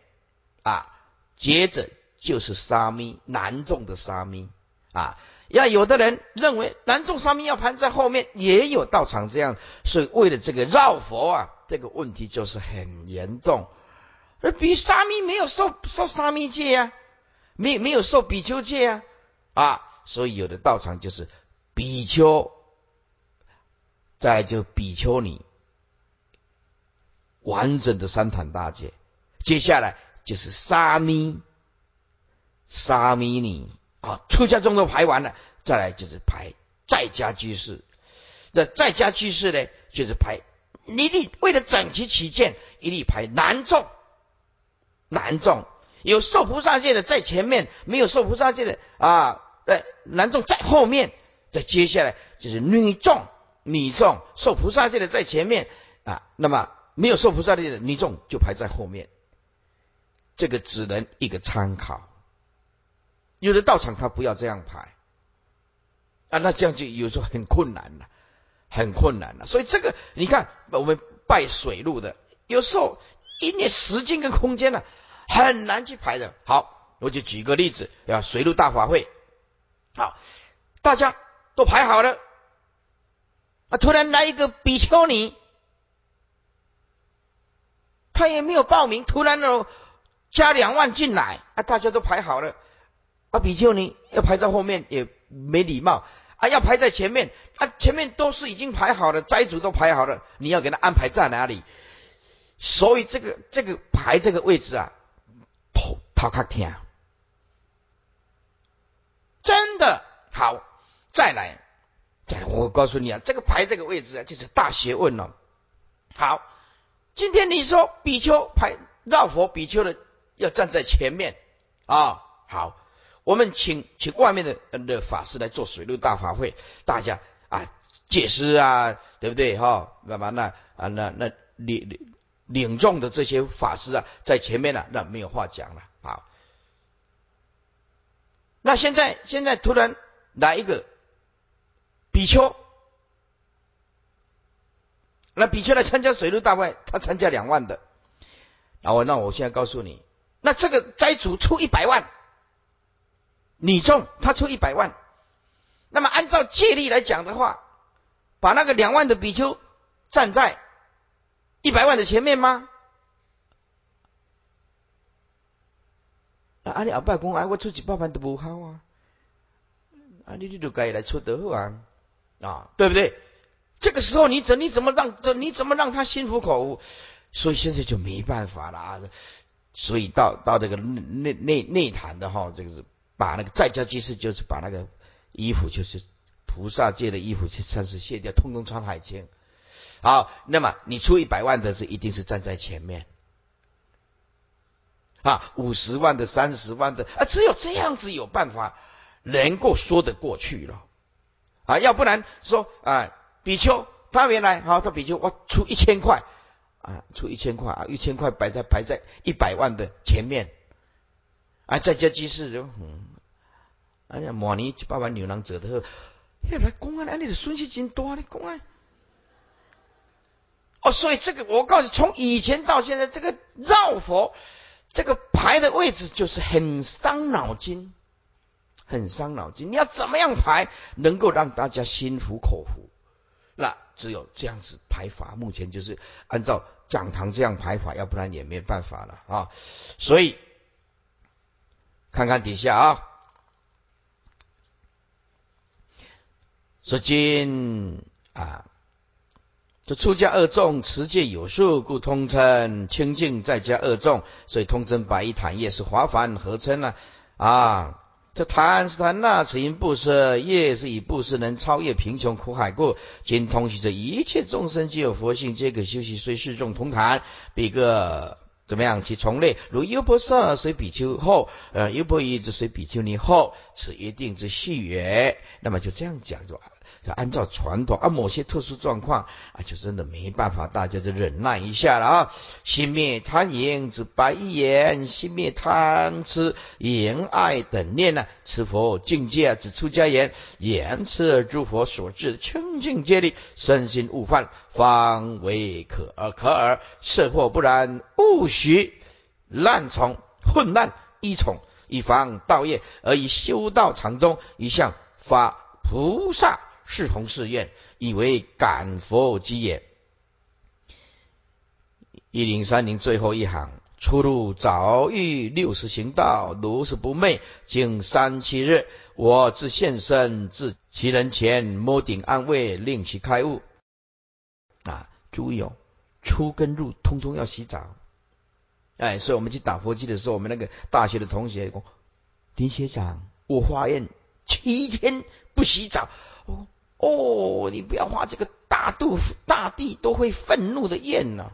啊，接着就是沙弥男众的沙弥啊。要有的人认为男众沙弥要排在后面，也有道场这样，所以为了这个绕佛啊，这个问题就是很严重。而比沙弥没有受受沙弥戒啊，没没有受比丘戒啊啊，所以有的道场就是。比丘，再就比丘尼，完整的三坛大戒。接下来就是沙弥，沙弥尼啊，出家中都排完了，再来就是排在家居士。那在家居士呢，就是排一律为了整齐起见，一律排男众，男众有受菩萨戒的在前面，没有受菩萨戒的啊，在男众在后面。再接下来就是女众，女众受菩萨戒的在前面啊，那么没有受菩萨戒的女众就排在后面。这个只能一个参考。有的道场他不要这样排啊，那这样就有时候很困难了，很困难了。所以这个你看，我们拜水路的，有时候一点时间跟空间呢，很难去排的。好，我就举个例子，要水路大法会，好，大家。都排好了，啊！突然来一个比丘尼，他也没有报名，突然哦加两万进来，啊！大家都排好了，啊！比丘尼要排在后面也没礼貌，啊！要排在前面，啊！前面都是已经排好了，斋主都排好了，你要给他安排在哪里？所以这个这个排这个位置啊，头头卡天，真的好。再来，再来，我告诉你啊，这个排这个位置啊，就是大学问了。好，今天你说比丘排绕佛比丘的要站在前面啊。好，我们请请外面的的法师来做水陆大法会，大家啊解释啊，对不对哈？那么那？啊，那那领领领众的这些法师啊，在前面呢，那没有话讲了。好，那现在现在突然来一个。比丘，那比丘来参加水陆大会，他参加两万的。然后，那我现在告诉你，那这个斋主出一百万，你中他出一百万。那么按照借力来讲的话，把那个两万的比丘站在一百万的前面吗？那阿里阿伯讲，哎，我出几百万都不好啊，啊，你你就该来出得啊。啊，对不对？这个时候你怎你怎么让这你怎么让他心服口服？所以现在就没办法了啊！所以到到这个内内内坛的哈，这个是把那个在家居士就是把那个衣服就是菩萨界的衣服去暂时卸掉，通通穿海青。好，那么你出一百万的是一定是站在前面啊，五十万的、三十万的啊，只有这样子有办法能够说得过去了。啊，要不然说啊，比丘他原来好，他比丘我出一千块啊，出一千块啊，一千块摆在摆在一百万的前面啊，在家居士就嗯，哎呀，模拟一百万牛郎折的后，来公安，你的损失真多呢，公安。哦，所以这个我告诉你，从以前到现在，这个绕佛这个排的位置就是很伤脑筋。很伤脑筋，你要怎么样排能够让大家心服口服？那只有这样子排法。目前就是按照讲堂这样排法，要不然也没办法了啊。所以看看底下啊，说今啊。这出家二众持戒有数，故通称清净；再加二众，所以通称白衣坦业是华梵合称呢。啊，这坦是坦那，此因布施业是以布施能超越贫穷苦海故。今通习这一切众生皆有佛性，皆可修习，虽世众同谈，比个怎么样？其从类如优婆塞随比丘后，呃，优婆夷之随比丘尼后，此一定之序也。那么就这样讲就完了。就按照传统啊，某些特殊状况啊，就真的没办法，大家就忍耐一下了啊。熄灭贪淫之白眼，熄灭贪吃淫爱等念呢？持佛境界之出家言，言持诸佛所至清净戒律，身心勿犯，方为可而可耳。色破不然，勿许滥从混乱依从，以防道业，而以修道场中一向发菩萨。是同是愿，以为感佛机也。一零三零最后一行，出入早遇六十行道，如是不昧，经三七日，我自现身至其人前，摸顶安慰，令其开悟。啊，注意哦，出跟入通通要洗澡。哎，所以我们去打佛机的时候，我们那个大学的同学讲，林学长，我发愿七天不洗澡。哦你不要画这个大肚大地都会愤怒的焰呢，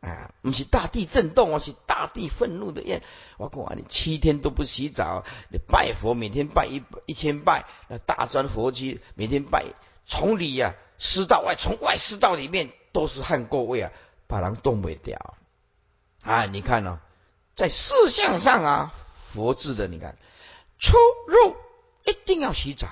啊，不是大地震动哦，是大地愤怒的焰。我讲啊，你七天都不洗澡，你拜佛每天拜一一千拜，那大专佛机每天拜，从里呀湿到外，从外湿到里面都是汗垢味啊，把人冻不掉。啊，你看呢，在事相上啊，佛制的，你看出入一定要洗澡。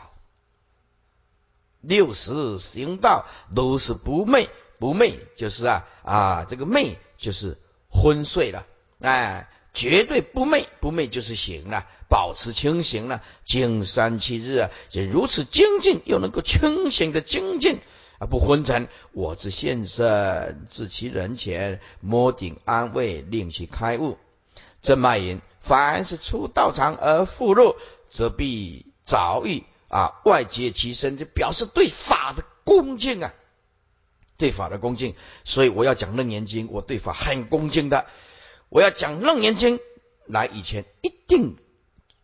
六十行道都是不昧，不昧就是啊啊，这个昧就是昏睡了，哎，绝对不昧，不昧就是醒了，保持清醒了，经三七日啊，就如此精进，又能够清醒的精进啊，不昏沉。我自现身至其人前，摸顶安慰，令其开悟。正脉言：凡是出道场而复入，则必早遇。啊，外结其身，就表示对法的恭敬啊，对法的恭敬。所以我要讲楞严经，我对法很恭敬的。我要讲楞严经，来以前一定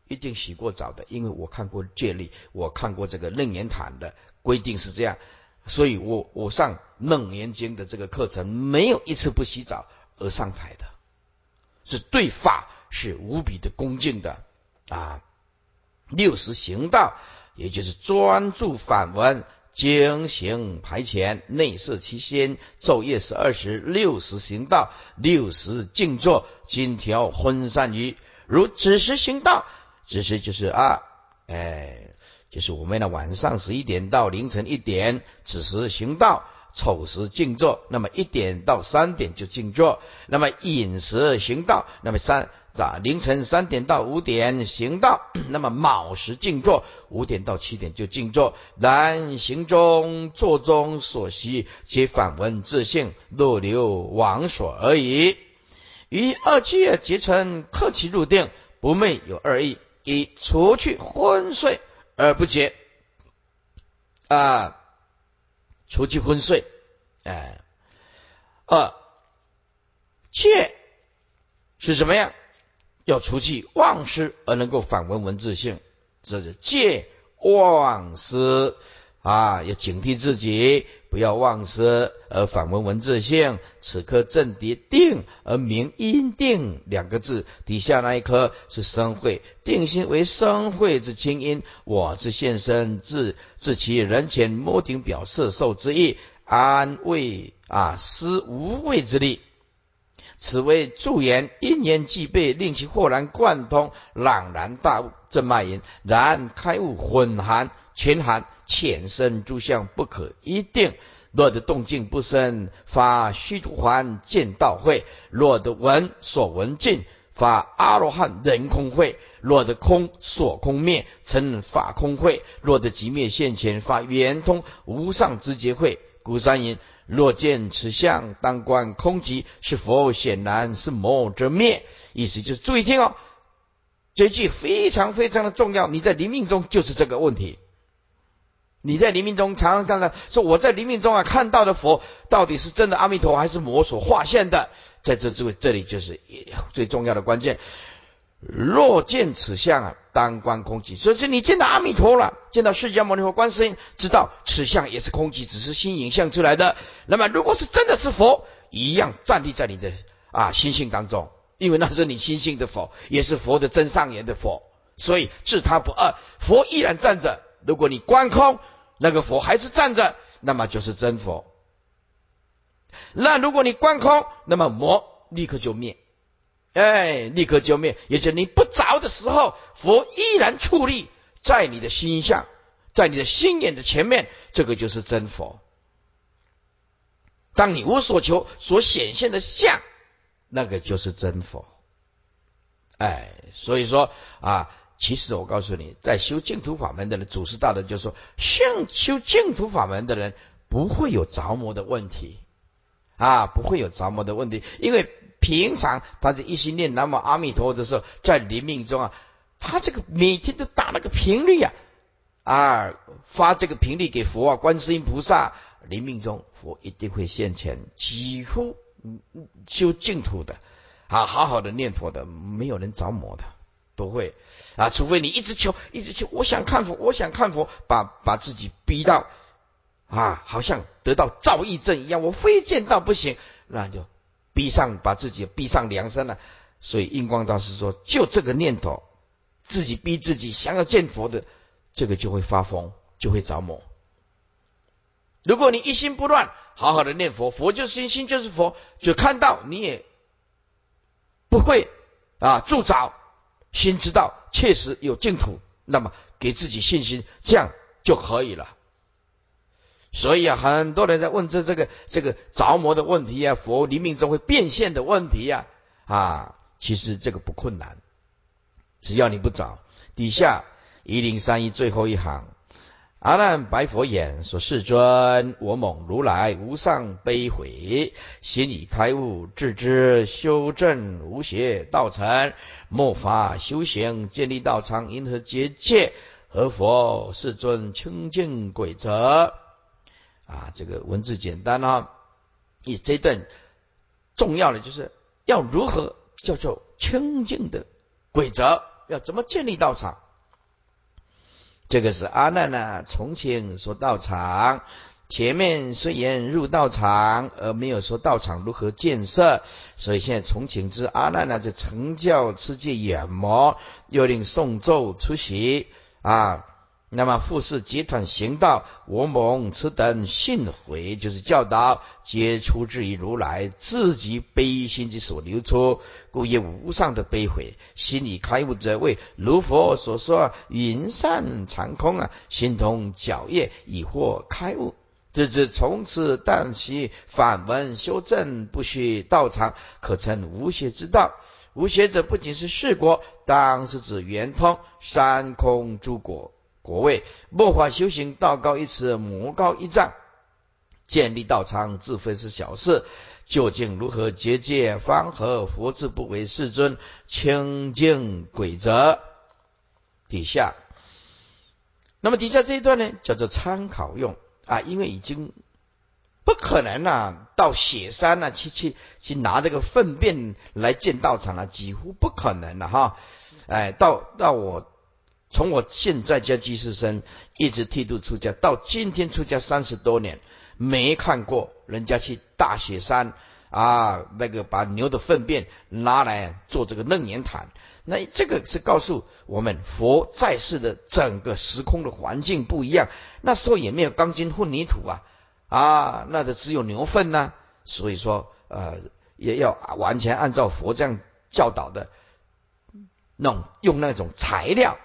一定洗过澡的，因为我看过戒律，我看过这个楞严坛的规定是这样。所以我我上楞严经的这个课程，没有一次不洗澡而上台的，是对法是无比的恭敬的啊。六十行道。也就是专注反文，精行排遣，内摄其心，昼夜十二时，六时行道，六时静坐，金条昏散于如子时行道，子时就是啊，哎，就是我们的晚上十一点到凌晨一点，子时行道，丑时静坐，那么一点到三点就静坐，那么饮食行道，那么三。啊，凌晨三点到五点行道，那么卯时静坐，五点到七点就静坐。然行中、坐中所习，皆反闻自性，若流往所而已。于二七月结成克其入定，不昧有二意：一除去昏睡而不结，啊，除去昏睡，哎，二戒是什么呀？要除去妄思而能够反闻文字性，这是戒妄思啊！要警惕自己，不要妄思而反闻文字性。此刻正跌定而明因定两个字，底下那一颗是生慧，定心为生慧之清音。我之现身，自自其人前摸顶表色受之意，安慰啊，施无畏之力。此为助言，因言既备，令其豁然贯通，朗然大悟。正脉言，然开悟混含全含浅深诸相不可一定。若得动静不生，发虚土还见道会；若得闻所闻尽，发阿罗汉人空会；若得空所空灭，成法空会；若得即灭现前，发圆通无上之劫会。古三言。若见此相，当观空寂，是佛显然是魔者灭。意思就是注意听哦，这句非常非常的重要。你在临命中就是这个问题。你在临命中常常看到说我在临命中啊看到的佛到底是真的阿弥陀还是魔所化现的？在这这这里就是最重要的关键。若见此相啊，当观空寂。所以说你见到阿弥陀了，见到释迦牟尼佛、观世音，知道此相也是空寂，只是心影像出来的。那么如果是真的是佛，一样站立在你的啊心性当中，因为那是你心性的佛，也是佛的真上言的佛，所以自他不二，佛依然站着。如果你观空，那个佛还是站着，那么就是真佛。那如果你观空，那么魔立刻就灭，哎，立刻就灭。也就你不着的时候，佛依然矗立在你的心相，在你的心眼的前面，这个就是真佛。当你无所求所显现的相，那个就是真佛。哎，所以说啊。其实我告诉你，在修净土法门的人，祖师大德就说，修修净土法门的人不会有着魔的问题啊，不会有着魔的问题，因为平常他是一心念南无阿弥陀佛的时候，在临命中啊，他这个每天都打那个频率啊，啊，发这个频率给佛啊，观世音菩萨，临命中佛一定会现前，几乎修净土的啊，好好的念佛的，没有人着魔的，不会。啊，除非你一直求，一直求，我想看佛，我想看佛，把把自己逼到啊，好像得到躁郁症一样，我非见到不行，那就逼上，把自己逼上梁山了。所以印光大师说，就这个念头，自己逼自己想要见佛的，这个就会发疯，就会着魔。如果你一心不乱，好好的念佛，佛就是心，心就是佛，就看到你也不会啊助长。心知道确实有净土，那么给自己信心，这样就可以了。所以啊，很多人在问这这个这个着魔的问题啊，佛临命中会变现的问题呀，啊，其实这个不困难，只要你不找。底下一零三一最后一行。阿难白佛言：“说世尊，我蒙如来无上悲悔，心已开悟，自知修正无邪道成，莫法修行建立道场，因何结界？何佛世尊清净鬼则？”啊，这个文字简单啊，以这段重要的就是要如何叫做清净的规则，要怎么建立道场？这个是阿难呢，从前说道场，前面虽然入道场，而没有说道场如何建设，所以现在从前之阿难呢，就成教持戒远魔，又令诵咒出席啊。那么复是集团行道，我蒙此等信回，就是教导，皆出自于如来自己悲心之所流出，故业无上的悲悔。心里开悟者，为如佛所说，云散长空啊，心同皎月，以获开悟。自知从此旦夕反闻修正，不须道场，可称无邪之道。无邪者，不仅是世国，当是指圆通三空诸国。国位末法修行，道高一尺，魔高一丈。建立道场自非是小事，究竟如何结界？方和佛智不为世尊清净鬼则？底下，那么底下这一段呢，叫做参考用啊，因为已经不可能啊，到雪山啊去去去拿这个粪便来建道场了，几乎不可能了哈。哎，到到我。从我现在叫居士生，一直剃度出家，到今天出家三十多年，没看过人家去大雪山啊，那个把牛的粪便拿来做这个楞严坛。那这个是告诉我们，佛在世的整个时空的环境不一样。那时候也没有钢筋混凝土啊，啊，那就只有牛粪呢。所以说，呃，也要完全按照佛这样教导的，弄用那种材料。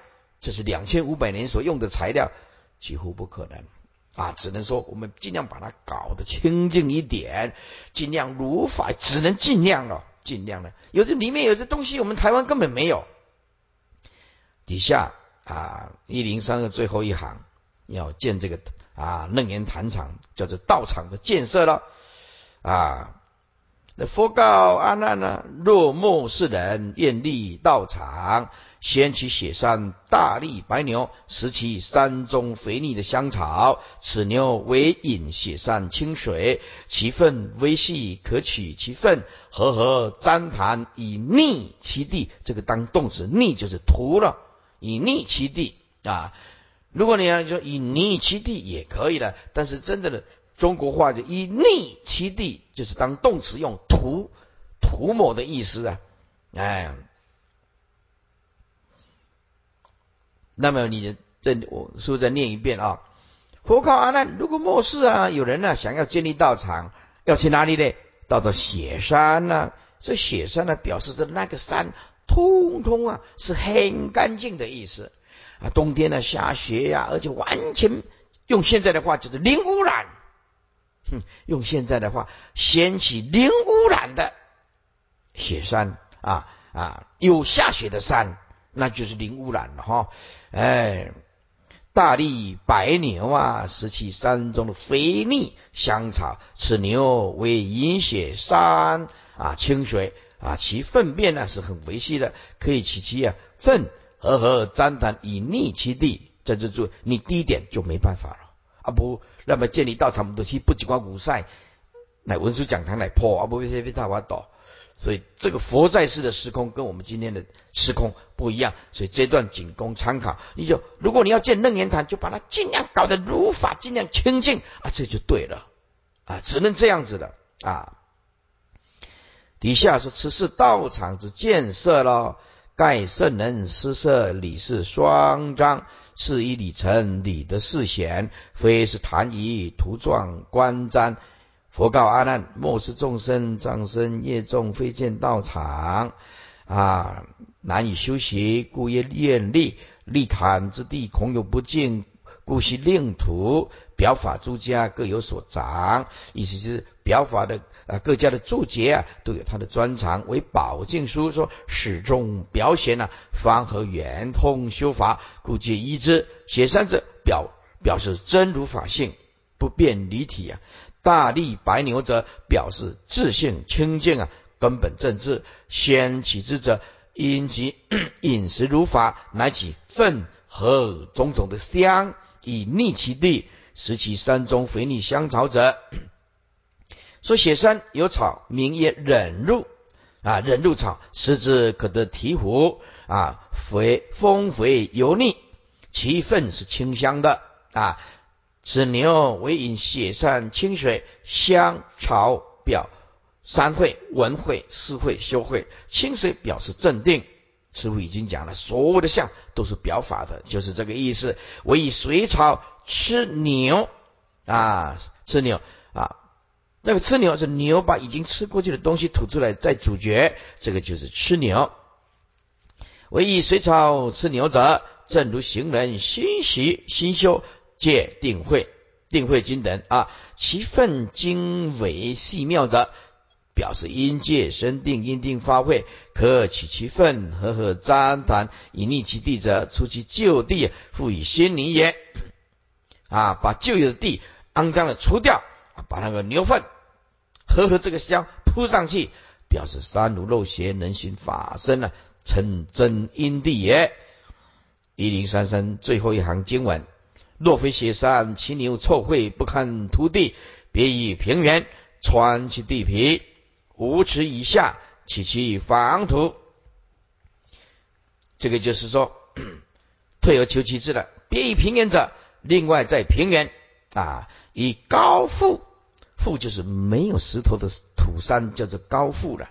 这是两千五百年所用的材料，几乎不可能啊！只能说我们尽量把它搞得清净一点，尽量如法，只能尽量了，尽量了。有的里面有些东西，我们台湾根本没有。底下啊，一零三的最后一行要建这个啊楞严坛场，叫做道场的建设了啊。那佛告阿难呢，若末世人愿立道场。掀起雪山大力白牛，拾其山中肥腻的香草。此牛为饮雪山清水，其粪微细，可取其粪，和和粘痰以逆其地。这个当动词，逆就是涂了，以逆其地啊。如果你要说以逆其地也可以的，但是真正的中国话就以逆其地，就是当动词用涂涂抹的意思啊，哎。那么你这我是不是再念一遍啊？佛告阿难：如果末世啊，有人呢想要建立道场，要去哪里呢？到到雪山呢？这雪山呢，表示着那个山通通啊是很干净的意思啊。冬天呢下雪呀，而且完全用现在的话就是零污染。哼，用现在的话，掀起零污染的雪山啊啊，有下雪的山。那就是零污染了哈，哎，大力白牛啊，食其山中的肥腻香草，此牛为饮血山啊清水啊，其粪便呢是很肥细的，可以取其啊粪和和粘痰以逆其地，在这做你第一点就没办法了啊不，那么建立道场不去不只管五赛，来文殊讲堂来破啊不为些非大法倒。所以这个佛在世的时空跟我们今天的时空不一样，所以这段仅供参考。你就如果你要建楞严坛，就把它尽量搞得如法，尽量清净啊，这就对了啊，只能这样子的啊。底下说此是道场之建设了，盖圣人施设理事双章，是以礼成礼的事显，非是谈以图状观瞻。佛告阿难：莫是众生障生业重，非见道场啊，难以修习，故曰愿力。立坛之地，恐有不敬，故须令徒表法诸家各有所长。意思是表法的啊，各家的注解啊，都有他的专长。为宝镜书说，始终表显呢，方和圆通修法，故皆依之。写三者表表示真如法性，不变离体啊。大力白牛者表示自性清净啊，根本正治。先起之者，因其 饮食如法，乃起粪和种种的香，以逆其地，使其山中肥腻香草者。说雪山有草，名曰忍入啊，忍入草，食之可得醍醐啊，肥丰肥油腻，其粪是清香的啊。此牛为饮雪山清水香草表三会文会四会修会清水表示镇定。师傅已经讲了，所有的相都是表法的，就是这个意思。我以水草吃牛啊，吃牛啊，那个吃牛是牛把已经吃过去的东西吐出来再咀嚼，这个就是吃牛。唯以水草吃牛者，正如行人心习心修。戒定慧、定慧经等啊，其分经纬细妙者，表示因界生定，因定发慧，可取其分和合粘谈，以逆其地者，出其旧地，复以新泥也。啊，把旧有的地肮脏的除掉，把那个牛粪和和这个香铺上去，表示三如漏邪能行法身呢，成真因地也。一零三三最后一行经文。若非雪山，其牛臭秽不堪涂地，别以平原穿其地皮，五尺以下起其房土。这个就是说，退而求其次了。别以平原者，另外在平原啊，以高阜，阜就是没有石头的土山，叫做高阜了。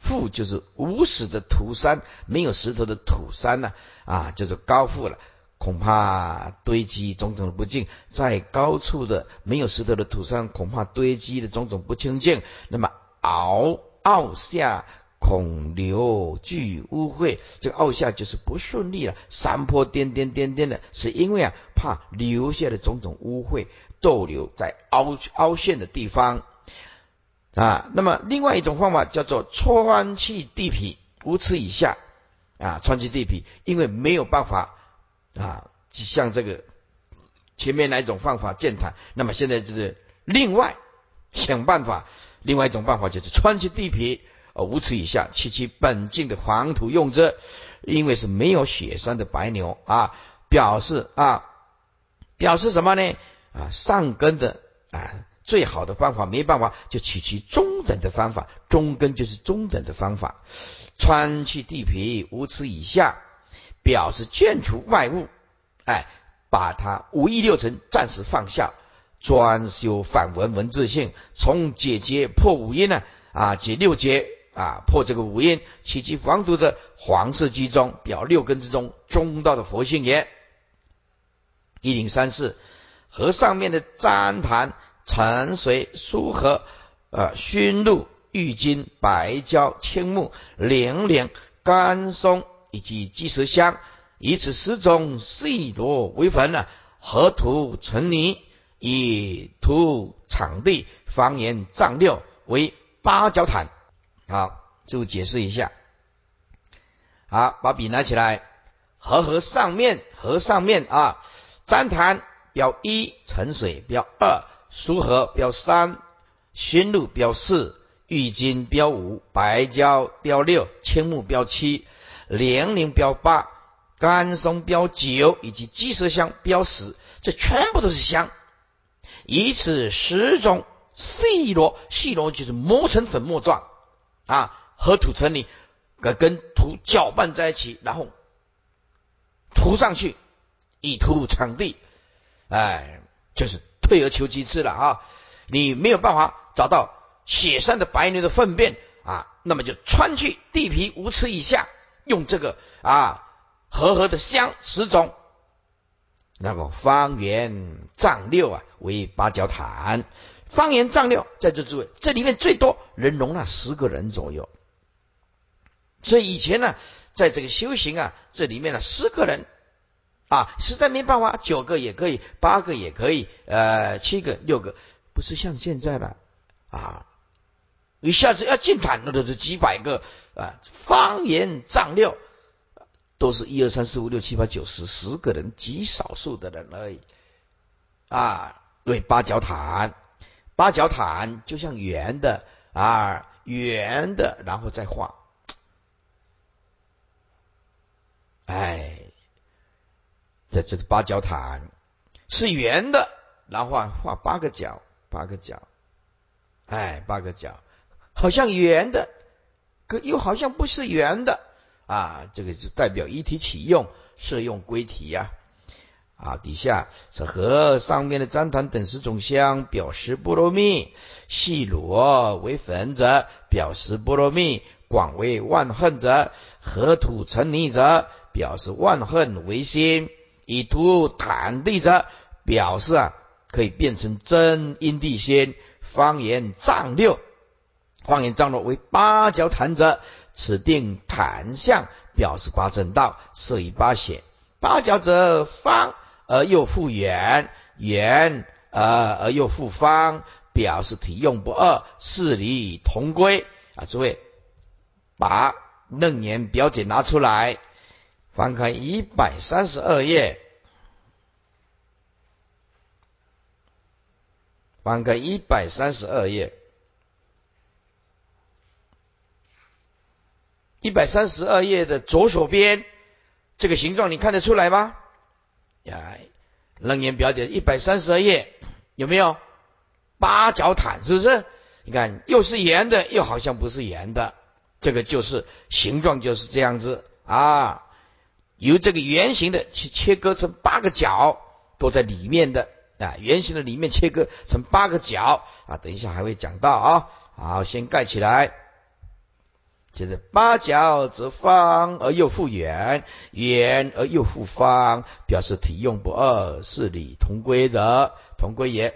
阜就是无始的土山，没有石头的土山呢，啊，叫做高阜了。恐怕堆积种种不净，在高处的没有石头的土上，恐怕堆积的种种不清净。那么凹凹下恐流聚污秽，这个凹下就是不顺利了，山坡颠颠颠颠的，是因为啊怕留下的种种污秽逗留在凹凹陷的地方啊。那么另外一种方法叫做穿去地皮五尺以下啊，穿去地皮，因为没有办法。啊，就像这个前面哪一种方法健谈，那么现在就是另外想办法，另外一种办法就是穿其地皮，呃，五尺以下，其其本境的黄土用之，因为是没有雪山的白牛啊，表示啊，表示什么呢？啊，上根的啊，最好的方法没办法，就取其中等的方法，中根就是中等的方法，穿去地皮五尺以下，表示卷除外物，哎。把它五义六尘暂时放下，专修反文文字性，从解结破五音呢啊解六结啊破这个五音，其其防毒者黄色居中表六根之中中道的佛性也。一零三四和上面的旃檀、沉水、苏合、呃熏露、郁金、白胶、青木、零陵、甘松以及鸡舌香。以此十种细罗为坟呢，河土成泥，以土场地方言丈六为八角毯。好，就解释一下。好，把笔拿起来，河河上面河上面啊，粘檀标一，沉水标二，苏河标三，熏露标四，郁金标五，白胶标六，青木标七，零零标八。甘松标九以及鸡舌香标十，这全部都是香。以此十种细罗，细罗就是磨成粉末状啊，和土成泥，跟跟土搅拌在一起，然后涂上去，以土场地，哎，就是退而求其次了啊。你没有办法找到雪山的白牛的粪便啊，那么就穿去地皮五尺以下，用这个啊。和合的香十种，那么方圆丈六啊为八角坛，方圆丈六在这诸位，这里面最多能容纳十个人左右。所以以前呢，在这个修行啊，这里面呢十个人啊，实在没办法，九个也可以，八个也可以，呃，七个、六个，不是像现在了啊，一下子要进坛，那都是几百个啊，方言丈六。都是一二三四五六七八九十十个人，极少数的人而已啊。对，八角毯，八角毯就像圆的啊，圆的，然后再画。哎，这这是八角毯，是圆的，然后画画八个角，八个角，哎，八个角，好像圆的，可又好像不是圆的。啊，这个就代表一体启用，适用归体呀。啊，底下是和上面的旃檀等十种香，表示波罗蜜；细罗为粉者，表示波罗蜜；广为万恨者，河土成泥者，表示万恨为心；以土坦地者，表示啊可以变成真因地心。方言丈六，方言张罗为八角坛者。此定坛相，表示八正道，设以八显。八角者方而又复圆，圆而而又复方，表示体用不二，事理同归。啊，诸位，把楞严表解拿出来，翻开一百三十二页，翻开一百三十二页。一百三十二页的左手边，这个形状你看得出来吗？呀，楞严表姐一百三十二页有没有八角毯？是不是？你看又是圆的，又好像不是圆的，这个就是形状就是这样子啊。由这个圆形的去切割成八个角，都在里面的啊。圆形的里面切割成八个角啊，等一下还会讲到啊。好，先盖起来。就是八角则方而又复圆，圆而又复方，表示体用不二，是理同归的，同归也。